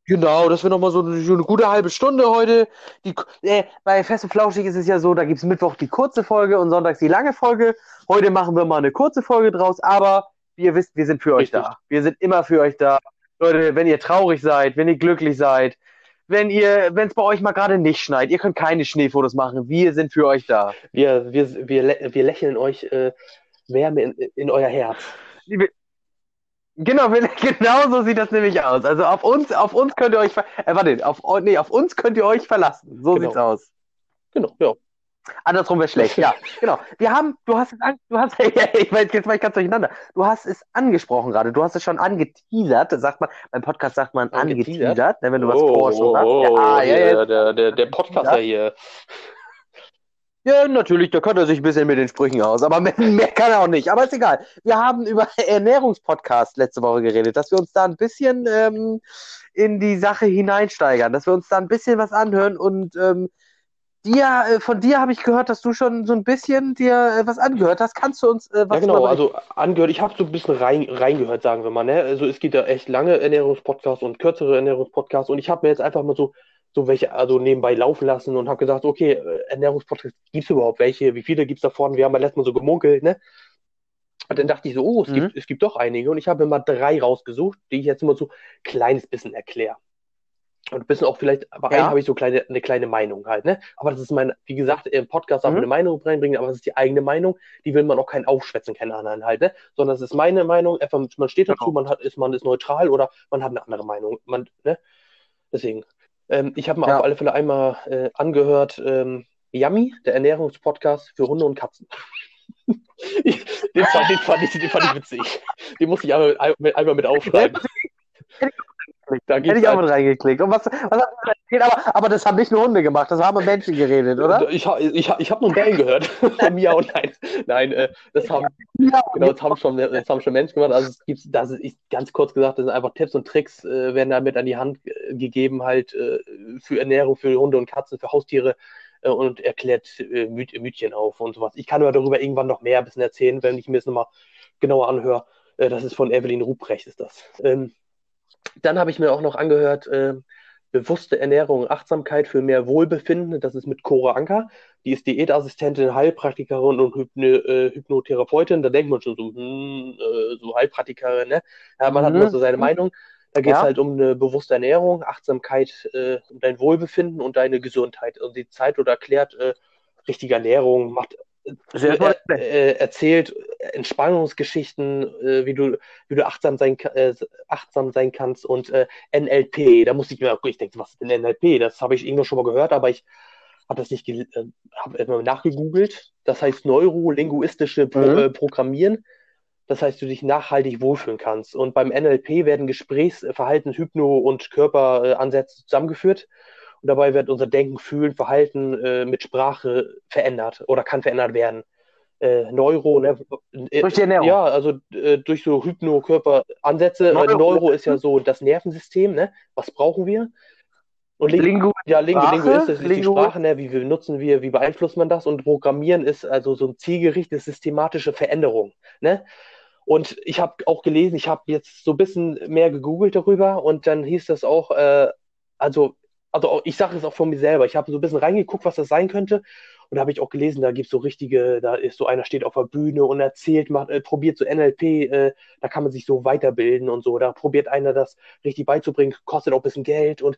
Genau, das wäre nochmal so eine, eine gute halbe Stunde heute. Die, äh, bei Fest und Flauschig ist es ja so, da gibt es Mittwoch die kurze Folge und sonntags die lange Folge. Heute machen wir mal eine kurze Folge draus, aber wie ihr wisst, wir sind für euch Richtig. da. Wir sind immer für euch da. Leute, wenn ihr traurig seid, wenn ihr glücklich seid, wenn ihr, wenn es bei euch mal gerade nicht schneit, ihr könnt keine Schneefotos machen, wir sind für euch da. Wir, wir, wir, wir lächeln euch äh, Wärme in, in euer Herz. Liebe- Genau, genau so sieht das nämlich aus. Also auf uns, auf uns könnt ihr euch, ver- äh, warte, auf, nee, auf uns könnt ihr euch verlassen. So Genau. sieht's aus. Genau, ja. Andersrum wäre schlecht, ja. Genau. Wir haben, du hast es, an, du hast, ich weiß, jetzt war ich ganz durcheinander. Du hast es angesprochen gerade. Du hast es schon angeteasert. Sagt man, beim Podcast sagt man Angeteasert? angeteasert, ne, wenn du was Oh, vorher schon oh, hast. oh, Ja, ja, hier, ja, der, der, der Podcaster hier. Ja, natürlich, da kennt er sich ein bisschen mit den Sprüchen aus. Aber mehr, mehr kann er auch nicht. Aber ist egal. Wir haben über Ernährungspodcast letzte Woche geredet, dass wir uns da ein bisschen ähm, in die Sache hineinsteigern, dass wir uns da ein bisschen was anhören und ähm, dir, äh, von dir habe ich gehört, dass du schon so ein bisschen dir äh, was angehört hast. Kannst du uns äh, was Ja, genau, also angehört, ich habe so ein bisschen rein, reingehört, sagen wir mal, ne? Also es gibt ja echt lange Ernährungspodcasts und kürzere Ernährungspodcasts und ich habe mir jetzt einfach mal so, so welche, also nebenbei laufen lassen und habe gesagt, okay, äh, Ernährungspodcasts, gibt's überhaupt welche? Wie viele gibt's davon? Wir haben ja letztes Mal so gemunkelt, ne? Und dann dachte ich so, oh, es Mhm. gibt, es gibt doch einige und ich habe mal drei rausgesucht, die ich jetzt immer so ein kleines bisschen erkläre. Und ein bisschen auch vielleicht, aber Ja. habe ich so kleine, eine kleine Meinung halt, ne? Aber das ist mein, wie gesagt, im Podcast darf man Mhm. eine Meinung reinbringen, aber es ist die eigene Meinung, die will man auch keinen aufschwätzen, keinen anderen halt, ne? Sondern es ist meine Meinung, einfach, man steht dazu, Genau. man hat, ist, man ist neutral oder man hat eine andere Meinung. Man, ne? Deswegen. Ähm, ich habe mir Ja. auf alle Fälle einmal äh, angehört, ähm, Yummy, der Ernährungspodcast für Hunde und Katzen. Ich- den, fand, den, fand ich, den fand ich witzig. Den muss ich einmal, einmal mit aufschreiben. Da Hätte ich auch mit reingeklickt. Und was, was er? Aber, aber das haben nicht nur Hunde gemacht, das haben Menschen geredet, oder? Ich, ich, ich habe nur Bellen gehört. Miau, nein. Nein, äh, das haben, genau, das haben schon, das haben schon Menschen gemacht. Also es gibt, das ist ganz kurz gesagt, das sind einfach Tipps und Tricks, äh, werden damit an die Hand äh, gegeben, halt äh, für Ernährung, für Hunde und Katzen, für Haustiere äh, und erklärt äh, Myth, Mythchen auf und sowas. Ich kann aber darüber irgendwann noch mehr ein bisschen erzählen, wenn ich mir das nochmal genauer anhöre. Das ist von Evelyn Ruprecht, ist das. Ähm, dann habe ich mir auch noch angehört, äh, bewusste Ernährung, Achtsamkeit für mehr Wohlbefinden. Das ist mit Cora Anker. Die ist Diätassistentin, Heilpraktikerin und Hypne, äh, Hypnotherapeutin. Da denkt man schon so, hm, äh, so Heilpraktikerin, ne? Ja, man hat Mhm. immer so seine Meinung. Da geht es Ja. halt um eine bewusste Ernährung, Achtsamkeit, äh, um dein Wohlbefinden und deine Gesundheit. Und die Zeit oder erklärt äh, richtige Ernährung, macht Er, toll. äh, erzählt Entspannungsgeschichten, äh, wie du, wie du achtsam sein, äh, achtsam sein kannst und NLP. Da musste ich mir, ich denke, was ist denn NLP? Das habe ich irgendwo schon mal gehört, aber ich habe das nicht, habe immer nachgegoogelt. Das heißt neurolinguistische Pro Mhm. Programmieren. Das heißt, du dich nachhaltig wohlfühlen kannst. Und beim NLP werden Gesprächs-, Verhalten, Hypno- und Körperansätze zusammengeführt. Und dabei wird unser Denken, Fühlen, Verhalten äh, mit Sprache verändert oder kann verändert werden. Äh, Neuro, ne? äh, Durch die Ernährung. Ja, also äh, durch so Hypno-Körperansätze. Äh, Neuro- Neuro ist ja so das Nervensystem, ne? Was brauchen wir? Und Ling Lingu, ja, Lingo, Sprache, Lingo ist, das ist die Lingo. Sprache, ne? wie benutzen wir, wie beeinflusst man das? Und Programmieren ist also so ein zielgerichtete, systematische Veränderung. Ne? Und ich habe auch gelesen, ich habe jetzt so ein bisschen mehr gegoogelt darüber und dann hieß das auch, äh, also, also ich sage es auch von mir selber, ich habe so ein bisschen reingeguckt, was das sein könnte. Und da habe ich auch gelesen, da gibt es so richtige, da ist so einer steht auf der Bühne und erzählt, macht, äh, probiert so NLP, äh, da kann man sich so weiterbilden und so. Da probiert einer das richtig beizubringen, kostet auch ein bisschen Geld und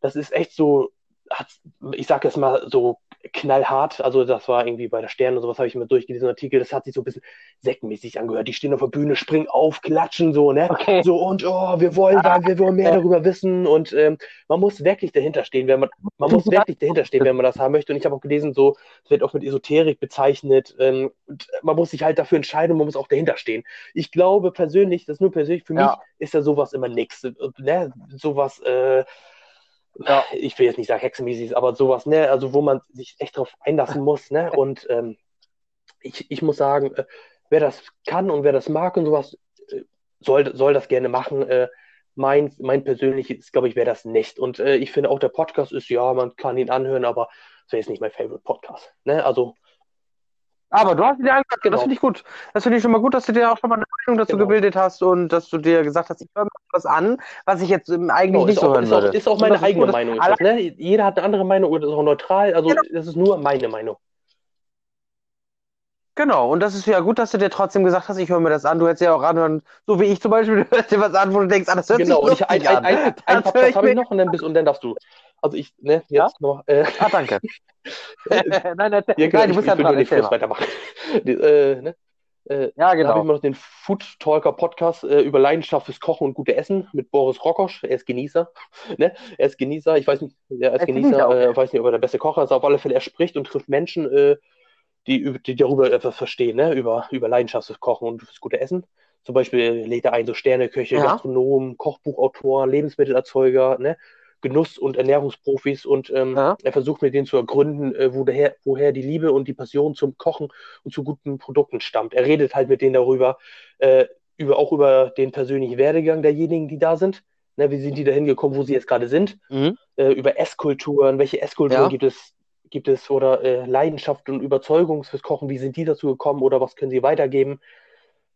das ist echt so, hat, ich sag jetzt mal so knallhart, also das war irgendwie bei der Stern und sowas habe ich mir durchgelesen, Artikel, das hat sich so ein bisschen sektenmäßig angehört. Die stehen auf der Bühne, springen auf, klatschen so, ne? Okay. So und oh, wir wollen, da, wir wollen mehr darüber wissen und ähm, man muss wirklich dahinter stehen, wenn man, man muss wirklich dahinter stehen, wenn man das haben möchte. Und ich habe auch gelesen, so es wird auch mit Esoterik bezeichnet. Ähm, und man muss sich halt dafür entscheiden und man muss auch dahinter stehen. Ich glaube persönlich, das nur persönlich für mich, Ja. ist ja sowas immer nix. Und, Ne? Sowas, äh, Ja. ich will jetzt nicht sagen hexenmäßig, aber sowas, ne, also wo man sich echt drauf einlassen muss, ne, und ähm, ich, ich muss sagen, äh, wer das kann und wer das mag und sowas, äh, soll, soll das gerne machen. Äh, mein, mein persönliches, glaube ich, wäre das nicht. Und äh, ich finde auch, der Podcast ist, ja, man kann ihn anhören, aber das wäre jetzt nicht mein Favorite Podcast. Ne? Also, Aber du hast dir angehört, Genau. das finde ich gut. Das finde ich schon mal gut, dass du dir auch schon mal eine Meinung dazu Genau. gebildet hast und dass du dir gesagt hast, ich höre mir was an, was ich jetzt ähm, eigentlich genau, nicht so auch, hören ist, auch, würde. ist auch meine eigene gut, Meinung. Das, ne? Jeder hat eine andere Meinung oder ist auch neutral. Also, Genau. das ist nur meine Meinung. Genau, und das ist ja gut, dass du dir trotzdem gesagt hast, ich höre mir das an. Du hättest ja auch anhören, so wie ich zum Beispiel, du hörst dir was an, wo du denkst, ah, das hört Genau, und sich ich, ein, lustig ein, an. ein, ein, ein ich habe ich mir- noch und dann, bist, und dann darfst du. Also, ich, ne, jetzt noch. Äh, Ah, danke. nein, erzähl, Ja, genau, nein, du ich, musst ja dran, den Fluss mal. weitermachen. Die, äh, ne? äh, Ja, Da habe ich genau. immer noch den Food Talker Podcast äh, über Leidenschaft fürs Kochen und gute Essen mit Boris Rokosch. Er ist Genießer. Ne? Er ist Genießer. Ich weiß nicht, er ist Er Genießer. Genießer. Äh, weiß nicht, ob er der beste Kocher ist. Auf alle Fälle, er spricht und trifft Menschen, äh, die, die darüber etwas verstehen, ne? über, über Leidenschaft fürs Kochen und fürs gute Essen. Zum Beispiel lädt er ein so Sterneköche, Ja. Gastronomen, Kochbuchautoren, Lebensmittelerzeuger, ne? Genuss- und Ernährungsprofis und ähm, Ja. er versucht mit denen zu ergründen, äh, wo daher, woher die Liebe und die Passion zum Kochen und zu guten Produkten stammt. Er redet halt mit denen darüber, äh, über, auch über den persönlichen Werdegang derjenigen, die da sind. Ne, wie sind die da hingekommen, wo sie jetzt gerade sind? Mhm. Äh, über Esskulturen, welche Esskulturen Ja. gibt es, gibt es oder äh, Leidenschaft und Überzeugung fürs Kochen, wie sind die dazu gekommen oder was können sie weitergeben?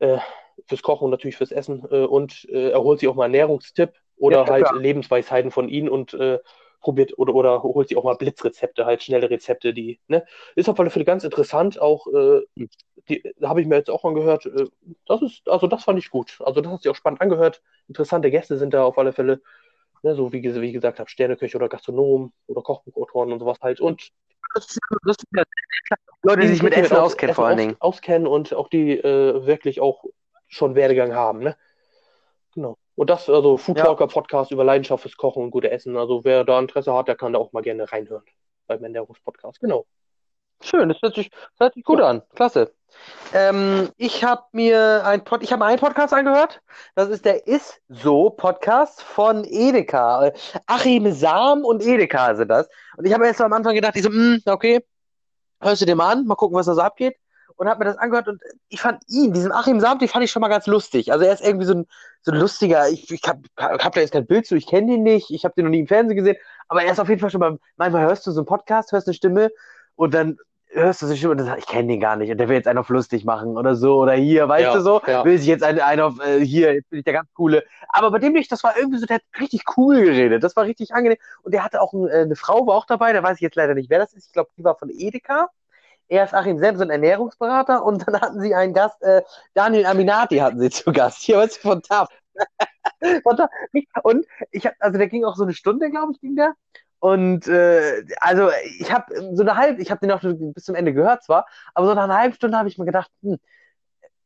Äh, fürs Kochen und natürlich fürs Essen. Äh, und äh, er holt sich auch mal einen Ernährungstipp oder Ja, halt klar. Lebensweisheiten von ihnen und äh, probiert oder, oder holt sich auch mal Blitzrezepte, halt schnelle Rezepte, die, ne? Ist auf alle Fälle ganz interessant, auch äh, die da habe ich mir jetzt auch angehört. Äh, das ist, also das fand ich gut. Also das hat sich auch spannend angehört. Interessante Gäste sind da auf alle Fälle. Ne, so wie, wie ich gesagt habe, Sterneköche oder Gastronomen oder Kochbuchautoren und sowas halt. Und Das ist, das ist ja Leute, die sich mit Essen aus- auskennen, vor allen Dingen. auskennen und auch die äh, wirklich auch schon Werdegang haben, ne? Genau. Und das, also Food Ja. Talker Podcast über Leidenschaft fürs Kochen und gute Essen. Also wer da Interesse hat, der kann da auch mal gerne reinhören beim Ernährungs Podcast. Genau. Schön, das hört sich, das hört sich gut an. Klasse. Ähm, ich habe mir ein Pod, ich habe einen Podcast angehört. Das ist der Ist so Podcast von Edeka. Äh, Achim Sam und Edeka sind das. Und ich habe erst so am Anfang gedacht, ich so, hm, okay, hörst du dir mal an, mal gucken, was da so abgeht. Und habe mir das angehört und ich fand ihn, diesen Achim Sam, den fand ich schon mal ganz lustig. Also er ist irgendwie so ein, so ein lustiger, ich, ich habe hab da jetzt kein Bild zu, ich kenne den nicht, ich habe den noch nie im Fernsehen gesehen, aber er ist auf jeden Fall schon mal, manchmal hörst du so einen Podcast, hörst eine Stimme und dann hörst du so eine Stimme und dann sagst, ich kenne den gar nicht und der will jetzt einen auf lustig machen oder so oder hier, weißt Ja, du so, ja. will sich jetzt einen, einen auf äh, hier, jetzt bin ich der ganz coole. Aber bei dem nicht, das war irgendwie so, der hat richtig cool geredet, das war richtig angenehm und der hatte auch ein, äh, eine Frau, war auch dabei, da weiß ich jetzt leider nicht, wer das ist, ich glaube, die war von Edeka. Er ist Achim ein Ernährungsberater und dann hatten sie einen Gast, äh, Daniel Aminati hatten sie zu Gast, hier, weißt du, von TAF. Und ich hab, also der ging auch so eine Stunde, glaube ich, ging der. Und äh, also ich habe so eine halbe, ich habe den auch bis zum Ende gehört zwar, aber so nach einer halben Stunde habe ich mir gedacht, hm,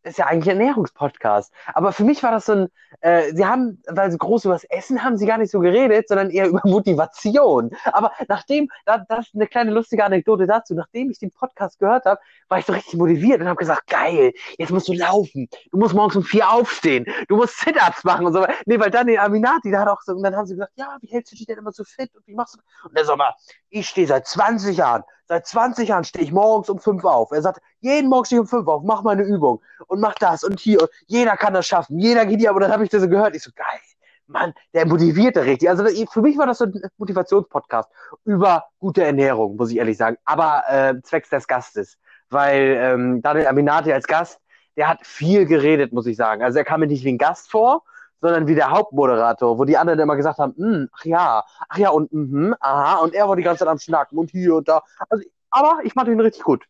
ist ja eigentlich ein Ernährungspodcast. Aber für mich war das so ein, äh, sie haben, weil sie groß über das Essen haben sie gar nicht so geredet, sondern eher über Motivation. Aber nachdem, da, das ist eine kleine lustige Anekdote dazu, nachdem ich den Podcast gehört habe, war ich so richtig motiviert und habe gesagt, geil, jetzt musst du laufen. Du musst morgens um vier aufstehen. Du musst Sit-Ups machen und so. Nee, weil dann der Aminati, der hat auch so, und dann haben sie gesagt, ja, wie hältst du dich denn immer so fit und wie machst du? Und er sagt mal, ich stehe seit 20 Jahren, seit 20 Jahren stehe ich morgens um fünf auf. Er sagt, jeden Morgen stehe ich um fünf auf, mach mal eine Übung und mach das und hier. Und jeder kann das schaffen. Jeder geht hier, aber dann habe ich das so gehört. Ich so, geil. Mann, der motivierte richtig. Also für mich war das so ein Motivationspodcast über gute Ernährung, muss ich ehrlich sagen. Aber äh, zwecks des Gastes. Weil ähm, Daniel Aminati als Gast, der hat viel geredet, muss ich sagen. Also er kam mir nicht wie ein Gast vor, sondern wie der Hauptmoderator, wo die anderen immer gesagt haben, "Hm, ach ja, ach ja und mhm, aha, und er war die ganze Zeit am Schnacken und hier und da. Also, aber ich fand ihn richtig gut.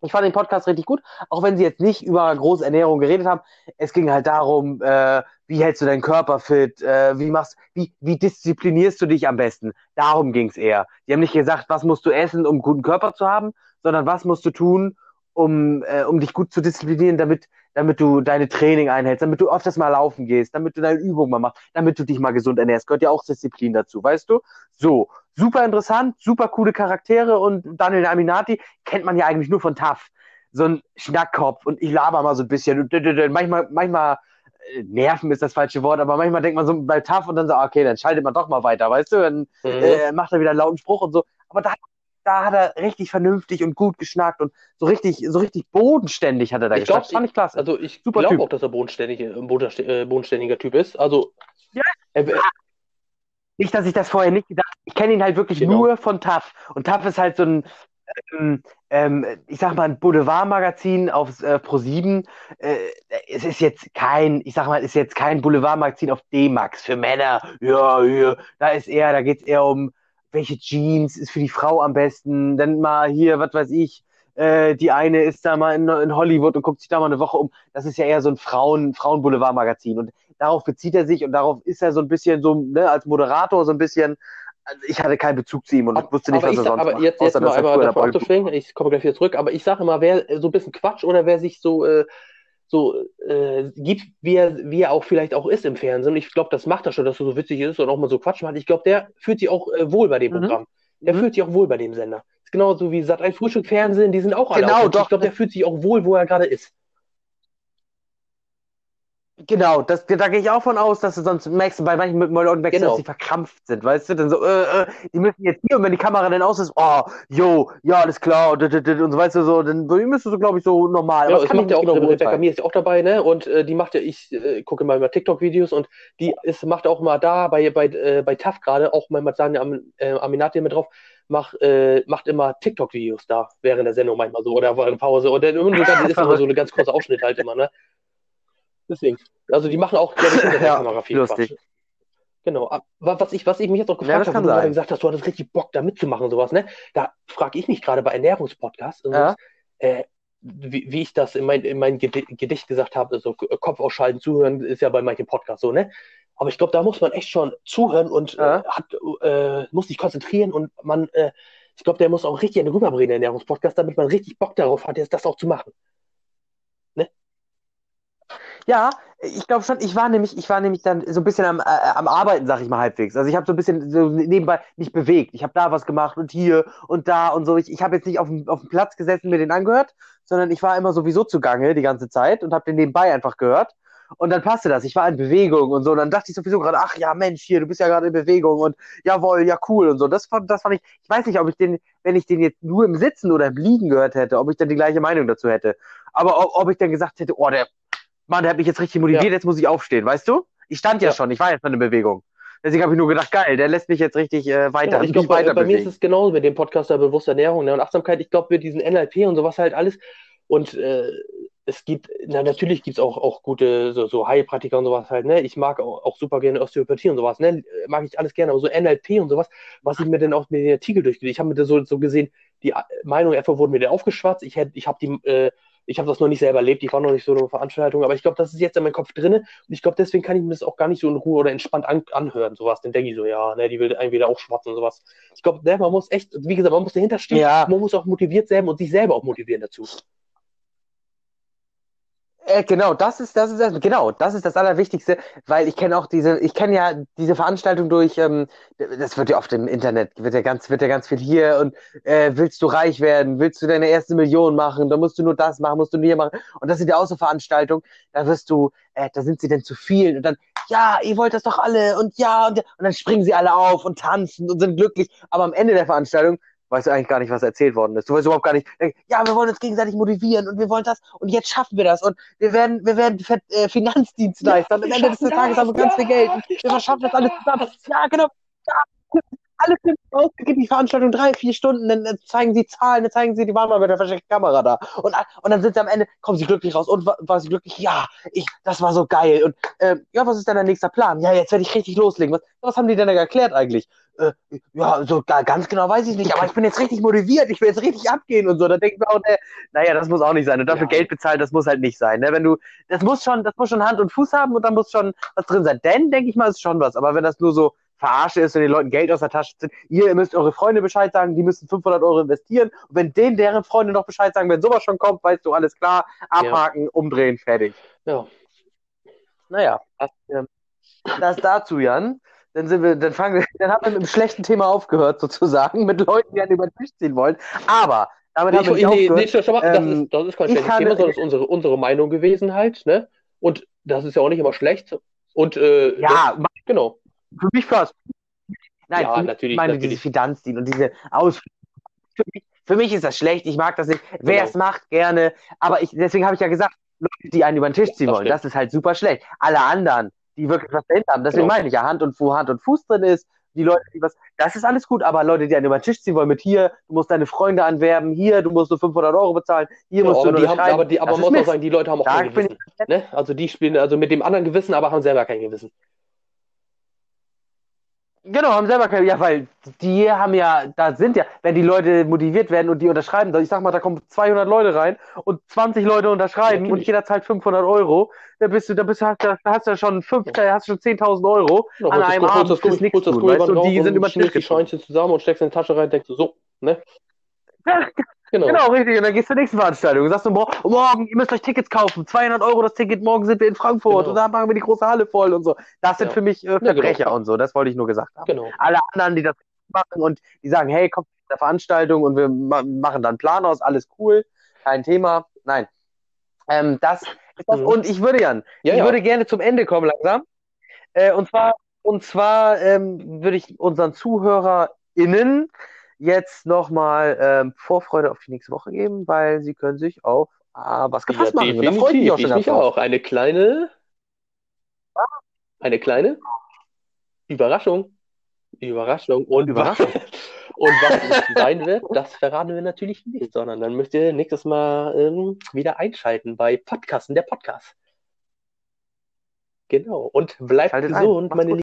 Ich fand den Podcast richtig gut, auch wenn sie jetzt nicht über große Ernährung geredet haben. Es ging halt darum, äh, wie hältst du deinen Körper fit, äh, wie machst, wie, wie disziplinierst du dich am besten? Darum ging's eher. Die haben nicht gesagt, was musst du essen, um einen guten Körper zu haben, sondern was musst du tun, um, äh, um dich gut zu disziplinieren, damit, damit du deine Training einhältst, damit du öfters mal laufen gehst, damit du deine Übungen mal machst, damit du dich mal gesund ernährst. Gehört ja auch Disziplin dazu, weißt du? So, super interessant, super coole Charaktere und Daniel Aminati kennt man ja eigentlich nur von TAF. So ein Schnackkopf und ich laber mal so ein bisschen und manchmal, manchmal äh, nerven ist das falsche Wort, aber manchmal denkt man so bei TAF und dann so, ah, okay, dann schaltet man doch mal weiter, weißt du? Dann Mhm. äh, macht er wieder einen lauten Spruch und so. Aber da, da hat er richtig vernünftig und gut geschnackt und so richtig, so richtig bodenständig hat er da Ich geschnackt. glaub, Das fand ich klasse. Also ich Super glaube auch, dass er bodenständig, bodenste- äh, bodenständiger Typ ist. Also Ja. er, Nicht, dass ich das vorher nicht gedacht habe. Ich kenne ihn halt wirklich Genau. nur von TAF. Und TAF ist halt so ein, ähm, ähm, ich sag mal, ein Boulevardmagazin auf äh, Pro7. Äh, es ist jetzt kein, ich sag mal, ist jetzt kein Boulevardmagazin auf D-Max für Männer. Ja, ja. Da ist eher, da geht's eher um, welche Jeans ist für die Frau am besten. Dann mal hier, was weiß ich, äh, die eine ist da mal in, in Hollywood und guckt sich da mal eine Woche um. Das ist ja eher so ein Frauen, Frauen-Boulevard-Magazin. Und darauf bezieht er sich und darauf ist er so ein bisschen so, ne, als Moderator so ein bisschen. Also ich hatte keinen Bezug zu ihm und aber, wusste nicht, was er sonst aber macht. jetzt, jetzt mal einmal abzuschwingen, ich komme gleich wieder zurück, aber ich sage immer, wer so ein bisschen Quatsch oder wer sich so, äh, so äh, gibt, wie er, wie er auch vielleicht auch ist im Fernsehen. Und ich glaube, das macht er schon, dass er so witzig ist und auch mal so Quatsch macht. Ich glaube, der fühlt sich auch äh, wohl bei dem Mhm. Programm. Der Mhm. fühlt sich auch wohl bei dem Sender. Ist genauso wie Sat ein Frühstück Fernsehen, die sind auch alle Genau, authentisch. doch. Ich glaube, der fühlt sich auch wohl, wo er gerade ist. Genau, das, da gehe ich auch von aus, dass du sonst merkst, bei manchen Leuten merkst, du, Genau. dass sie verkrampft sind, weißt du? Dann so, äh, äh, die müssen jetzt hier und wenn die Kamera dann aus ist, oh, yo, ja, alles klar, und, und, und, und so, weißt du, so, dann müsstest du, glaube ich, so normal. Ja, Aber das macht ich ja auch, genau Rebecca. Mir ist ja auch dabei, ne? Und äh, die macht ja, ich äh, gucke mal immer TikTok-Videos und die ist, macht auch mal da bei, bei, äh, bei TAF gerade, auch mal Sanja Am, äh, Aminati mit drauf, mach, äh, macht immer TikTok-Videos da während der Sendung manchmal so oder während der Pause. Und dann so ganz, ist immer so eine ganz kurze Ausschnitt halt immer, ne? Deswegen. Also die machen auch, glaube ich, der Ja, Kamera viel lustig. Quatsch. Genau. Ab- wa- Was ich, was ich mich jetzt auch Ja, gefragt das habe, du sein. gesagt hast, du hattest richtig Bock, da mitzumachen, sowas, ne? Da frage ich mich gerade bei Ernährungspodcasts, Ja. äh, wie, wie ich das in mein, in mein Gedi- Gedicht gesagt habe, so Kopf ausschalten, zuhören, ist ja bei manchen Podcasts so, ne? Aber ich glaube, da muss man echt schon zuhören und Ja. äh, hat, äh, muss sich konzentrieren und man, äh, ich glaube, der muss auch richtig einen rüberbringen, Ernährungspodcast, damit man richtig Bock darauf hat, jetzt das auch zu machen. Ja, ich glaube schon, ich war nämlich, ich war nämlich dann so ein bisschen am, äh, am Arbeiten, sag ich mal halbwegs. Also ich habe so ein bisschen so nebenbei mich bewegt. Ich habe da was gemacht und hier und da und so. Ich, ich habe jetzt nicht auf dem, auf dem Platz gesessen, mir den angehört, sondern ich war immer sowieso zugange die ganze Zeit und habe den nebenbei einfach gehört. Und dann passte das. Ich war in Bewegung und so. Und dann dachte ich sowieso gerade, ach ja, Mensch, hier, du bist ja gerade in Bewegung und jawohl, ja, cool und so. Das fand, das fand ich, ich weiß nicht, ob ich den, wenn ich den jetzt nur im Sitzen oder im Liegen gehört hätte, ob ich dann die gleiche Meinung dazu hätte. Aber ob, ob ich dann gesagt hätte, oh, der, Mann, der hat mich jetzt richtig motiviert, Ja. jetzt muss ich aufstehen, weißt du? Ich stand ja, Ja. schon, ich war jetzt schon in Bewegung. Deswegen habe ich nur gedacht, geil, der lässt mich jetzt richtig äh, weiter, Ja, ich glaube, bei, bei mir ist es genauso mit dem Podcast der bewussten Ernährung ne, und Achtsamkeit. Ich glaube, mit diesen NLP und sowas halt alles. Und äh, es gibt, na, natürlich gibt es auch, auch gute so, so Heilpraktiker und sowas halt. Ne? Ich mag auch, auch super gerne Osteopathie und sowas. Ne? Mag ich alles gerne. Aber so NLP und sowas, was ich mir dann auch mit den Artikel durchgelesen Ich habe mir das so, so gesehen, die Meinung einfach wurden mir dann aufgeschwatzt. Ich, hätt- ich habe die. Äh, ich habe das noch nicht selber erlebt, ich war noch nicht so eine Veranstaltung, aber ich glaube, das ist jetzt in meinem Kopf drin und ich glaube, deswegen kann ich mir das auch gar nicht so in Ruhe oder entspannt an, anhören, sowas. Dann denke ich so, ja, ne, die will einen wieder auch schwatzen und sowas. Ich glaube, ne, man muss echt, wie gesagt, man muss dahinter stehen, Ja. man muss auch motiviert sein und sich selber auch motivieren dazu. Äh, genau, das ist, das ist das, genau, das ist das Allerwichtigste, weil ich kenne auch diese, ich kenne ja diese Veranstaltung durch, ähm, das wird ja oft im Internet, wird ja ganz, wird ja ganz viel hier und äh, willst du reich werden, willst du deine erste Million machen, dann musst du nur das machen, musst du nur hier machen. Und das sind ja auch so Veranstaltungen, da wirst du, äh, da sind sie denn zu viel und dann, ja, ihr wollt das doch alle und ja und, und dann springen sie alle auf und tanzen und sind glücklich, aber am Ende der Veranstaltung weißt du eigentlich gar nicht, was erzählt worden ist. Du weißt überhaupt gar nicht, äh, ja, wir wollen uns gegenseitig motivieren und wir wollen das und jetzt schaffen wir das und wir werden, wir werden äh, Finanzdienstleister und am Ende des Tages haben wir ganz viel Geld ja, und wir wir schaffen schaffen das alles zusammen. Ja, genau. Ja, alles nimmt aus, geht die Veranstaltung drei, vier Stunden, dann äh, zeigen sie Zahlen, dann zeigen sie, die waren mal mit der versteckten Kamera da. Und, äh, und dann sind sie am Ende, kommen sie glücklich raus. Und wa- war sie glücklich? Ja, ich, das war so geil. Und ähm, ja, was ist denn der nächste Plan? Ja, jetzt werde ich richtig loslegen. Was, was haben die denn da erklärt eigentlich? Äh, ja, so ga- ganz genau weiß ich nicht, aber ich bin jetzt richtig motiviert, ich will jetzt richtig abgehen und so. Da denke ich mir auch, äh, naja, das muss auch nicht sein. Und dafür Ja. Geld bezahlen, das muss halt nicht sein. Ne? Wenn du, das muss schon, das muss schon Hand und Fuß haben und da muss schon was drin sein. Denn, denke ich mal, ist schon was. Aber wenn das nur so Verarsche ist und den Leuten Geld aus der Tasche zieht, ihr müsst eure Freunde Bescheid sagen, die müssen 500 Euro investieren. Und wenn denen deren Freunde noch Bescheid sagen, wenn sowas schon kommt, weißt du, alles klar, abhaken, umdrehen, fertig. Ja. Naja, das, ähm, das dazu, Jan. Dann sind wir, dann fangen wir, dann haben wir mit einem schlechten Thema aufgehört, sozusagen, mit Leuten, die einen über den Tisch ziehen wollen. Aber damit Nee, haben wir ich, nicht nee, nee, stopp, das, Ähm, ist, das ist kein schlechtes Thema, sondern ist unsere, unsere Meinung gewesen halt, ne? Und das ist ja auch nicht immer schlecht. Und äh, ja, das, genau. Für mich war's. Nein, Ja, natürlich, ich meine natürlich. dieses Finanzdienst und diese Ausflüge. Für mich, für mich ist das schlecht, ich mag das nicht. Wer Genau. es macht, gerne. Aber ich, deswegen habe ich ja gesagt, Leute, die einen über den Tisch ziehen das wollen, stimmt. das ist halt super schlecht. Alle anderen, die wirklich was dahinter haben, deswegen Genau. meine ich ja, Hand und, Fu Hand und Fuß drin ist, die Leute, die was, das ist alles gut, aber Leute, die einen über den Tisch ziehen wollen mit hier, du musst deine Freunde anwerben, hier, du musst nur 500 Euro bezahlen, hier Ja, musst du aber nur die haben, aber die, aber man muss auch sagen, die Leute haben auch Da kein Gewissen. Ne? Also die spielen also mit dem anderen Gewissen, aber haben selber kein Gewissen. Genau, haben selber keine, ja, weil die haben ja, da sind ja, wenn die Leute motiviert werden und die unterschreiben, ich sag mal, da kommen 200 Leute rein und 20 Leute unterschreiben und Natürlich. jeder zahlt 500 Euro, da bist du, da bist du, da hast du ja schon fünf, da hast du schon 10.000 Euro Ja, an einem Abend das, holst, nichts tun, weißt raus die sind und über den Tisch die. Scheinchen zusammen und steckst in die Tasche rein, denkst du so, ne? Genau. Genau, richtig. Und dann gehst du zur nächsten Veranstaltung und sagst du, mor- morgen, ihr müsst euch Tickets kaufen. 200 Euro das Ticket, morgen sind wir in Frankfurt Genau. und da machen wir die große Halle voll und so. Das sind Ja. für mich äh, genau. Verbrecher und so. Das wollte ich nur gesagt haben. Genau. Alle anderen, die das machen und die sagen, hey, kommt zu der Veranstaltung und wir ma machen dann einen Plan aus, alles cool, kein Thema. Nein. Ähm, das ist das. Mhm. Und ich würde, Jan, Ja, ich ja. würde gerne zum Ende kommen langsam. Äh, und zwar, und zwar ähm, würde ich unseren ZuhörerInnen jetzt nochmal ähm, Vorfreude auf die nächste Woche geben, weil sie können sich auf ah, was Ja, gefasst machen. Und da freue ich mich auch schon Ich mich auch. Eine kleine, eine kleine Überraschung. Überraschung. Und, Überraschung. und was sein wird, das verraten wir natürlich nicht, sondern dann müsst ihr nächstes Mal ähm, wieder einschalten bei Podcasten, der Podcast. Genau. Und bleibt Schaltet gesund, meine gut.